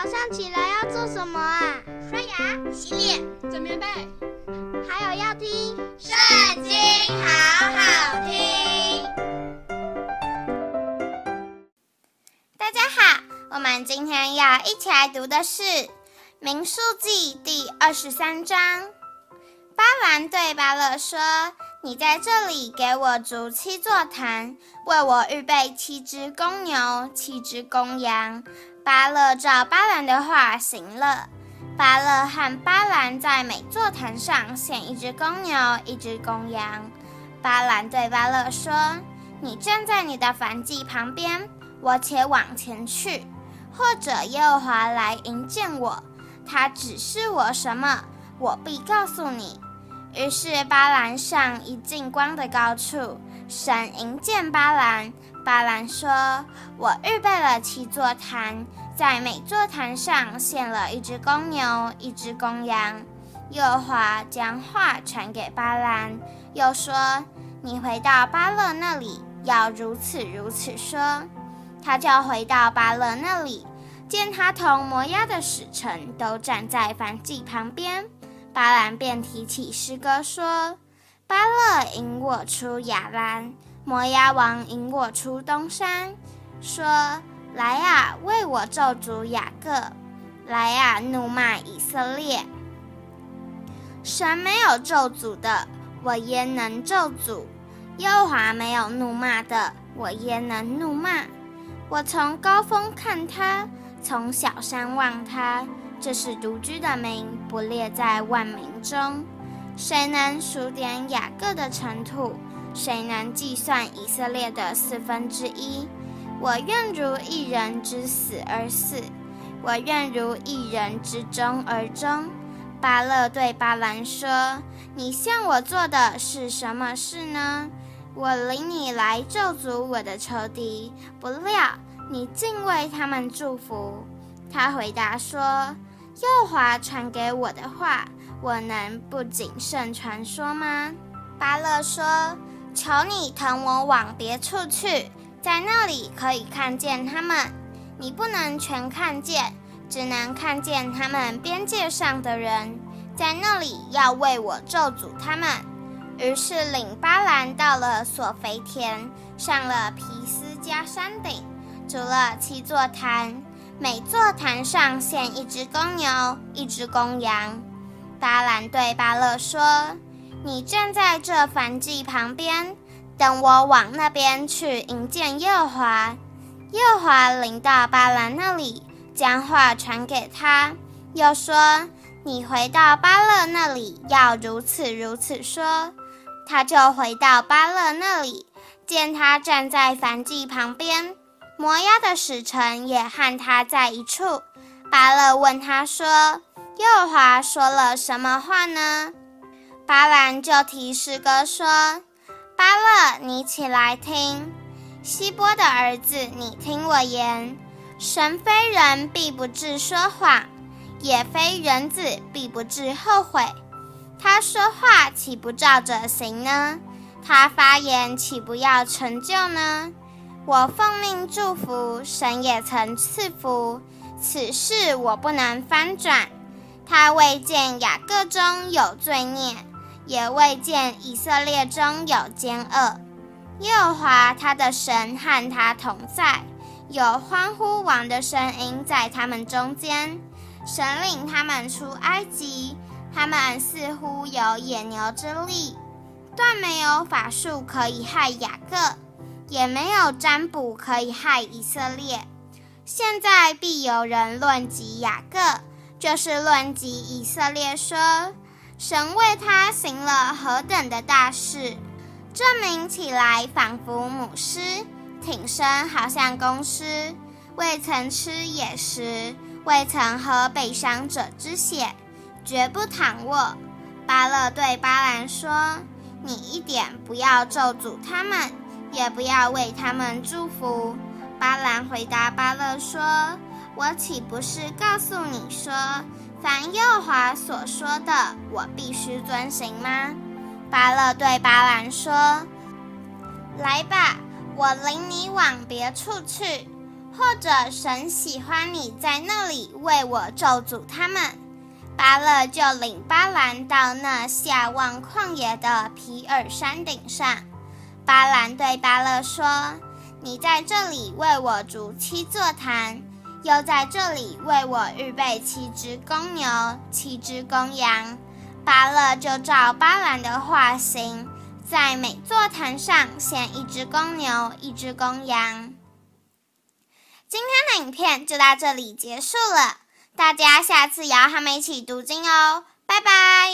早上起来要做什么啊？刷牙、洗脸、整棉被，还有要听《圣经》，好好听。大家好，我们今天要一起来读的是《民数记》第二十三章。巴兰对巴勒说：“你在这里给我筑七座坛，为我预备七只公牛、七只公羊。”巴勒照巴兰的话行了。巴勒和巴兰在每座坛上献一只公牛，一只公羊。巴兰对巴勒说：“你站在你的燔祭旁边，我且往前去，或者耶和华来迎见我，他指示我什么，我必告诉你。”于是巴兰上一进光的高处，神迎见巴兰。巴兰说：“我预备了七座坛，在每座坛上献了一只公牛，一只公羊。”耶和华将话传给巴兰，又说：“你回到巴勒那里，要如此如此说。”他就回到巴勒那里，见他同摩押的使臣都站在燔祭旁边，巴兰便提起诗歌说：“巴勒引我出亚兰。”摩押王引我出东山，说：“来啊，为我咒诅雅各；来啊，怒骂以色列。神没有咒诅的，我焉能咒诅？耶和华没有怒骂的，我焉能怒骂？我从高峰看他，从小山望他，这是独居的民，不列在万民中。谁能数点雅各的尘土？”谁能计算以色列的四分之一？我愿如一人之死而死，我愿如一人之争而争。巴勒对巴兰说：“你向我做的是什么事呢？我领你来咒诅我的仇敌，不料你竟为他们祝福。”他回答说：“耶和华传给我的话，我能不谨慎传说吗？”巴勒说。求你同我往别处去，在那里可以看见他们。你不能全看见，只能看见他们边界上的人。在那里要为我咒诅他们。于是领巴兰到了索非田，上了皮斯加山顶，筑了七座坛，每座坛上献一只公牛，一只公羊。巴兰对巴勒说。你站在这燔祭旁边，等我往那边去迎接耶和华。耶和华临到巴兰那里，将话传给他，又说：“你回到巴勒那里，要如此如此说。”他就回到巴勒那里，见他站在燔祭旁边，摩押的使臣也和他在一处。巴勒问他说：“耶和华说了什么话呢？”巴兰就提诗歌说：“巴勒，你起来听，希波的儿子，你听我言。神非人，必不至说谎；也非人子，必不至后悔。他说话，岂不照着行呢？他发言，岂不要成就呢？我奉命祝福，神也曾赐福，此事我不能翻转。他未见雅各中有罪孽。”也未见以色列中有奸恶，耶和华他的神和他同在，有欢呼王的声音在他们中间。神领他们出埃及，他们似乎有野牛之力，断没有法术可以害雅各，也没有占卜可以害以色列。现在必有人论及雅各，就是论及以色列，说。神为他行了何等的大事！这民起来仿佛母狮，挺身好像公狮，未曾吃野食，未曾喝被伤者之血，绝不躺卧。巴勒对巴兰说：“你一点不要咒诅他们，也不要为他们祝福。”巴兰回答巴勒说：“我岂不是告诉你说？”凡耶华所说的，我必须遵行吗？巴勒对巴兰说：“来吧，我领你往别处去，或者神喜欢你在那里为我咒诅他们。巴勒就领巴兰到那下望旷野的皮尔山顶上。巴兰对巴勒说：“你在这里为我筑七座坛，又在这里为我预备七只公牛、七只公羊。”巴勒就照巴兰的话行，在每座坛上献一只公牛、一只公羊。今天的影片就到这里结束了，大家下次也要和我们一起读经哦，拜拜。